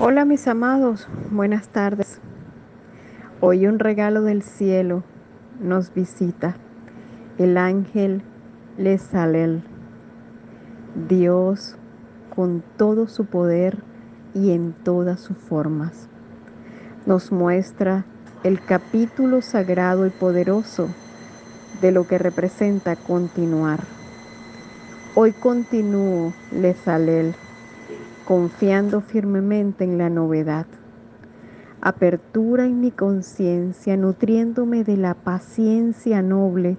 Hola mis amados, buenas tardes. Hoy un regalo del cielo nos visita. El ángel Lesalel. Dios con todo su poder y en todas sus formas. Nos muestra el capítulo sagrado y poderoso de lo que representa continuar. Hoy continúo, Lesalel confiando firmemente en la novedad. Apertura en mi conciencia, nutriéndome de la paciencia noble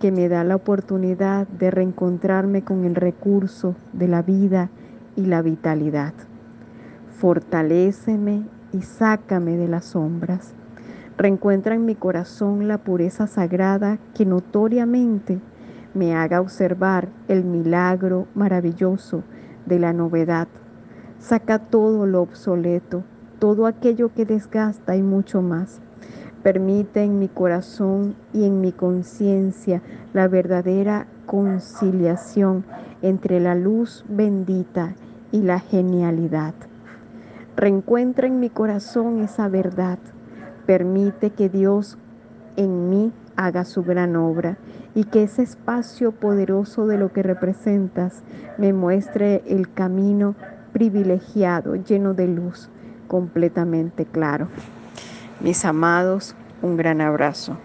que me da la oportunidad de reencontrarme con el recurso de la vida y la vitalidad. Fortaléceme y sácame de las sombras. Reencuentra en mi corazón la pureza sagrada que notoriamente me haga observar el milagro maravilloso de la novedad Saca todo lo obsoleto, todo aquello que desgasta y mucho más. Permite en mi corazón y en mi conciencia la verdadera conciliación entre la luz bendita y la genialidad. Reencuentra en mi corazón esa verdad. Permite que Dios en mí haga su gran obra y que ese espacio poderoso de lo que representas me muestre el camino privilegiado, lleno de luz, completamente claro. Mis amados, un gran abrazo.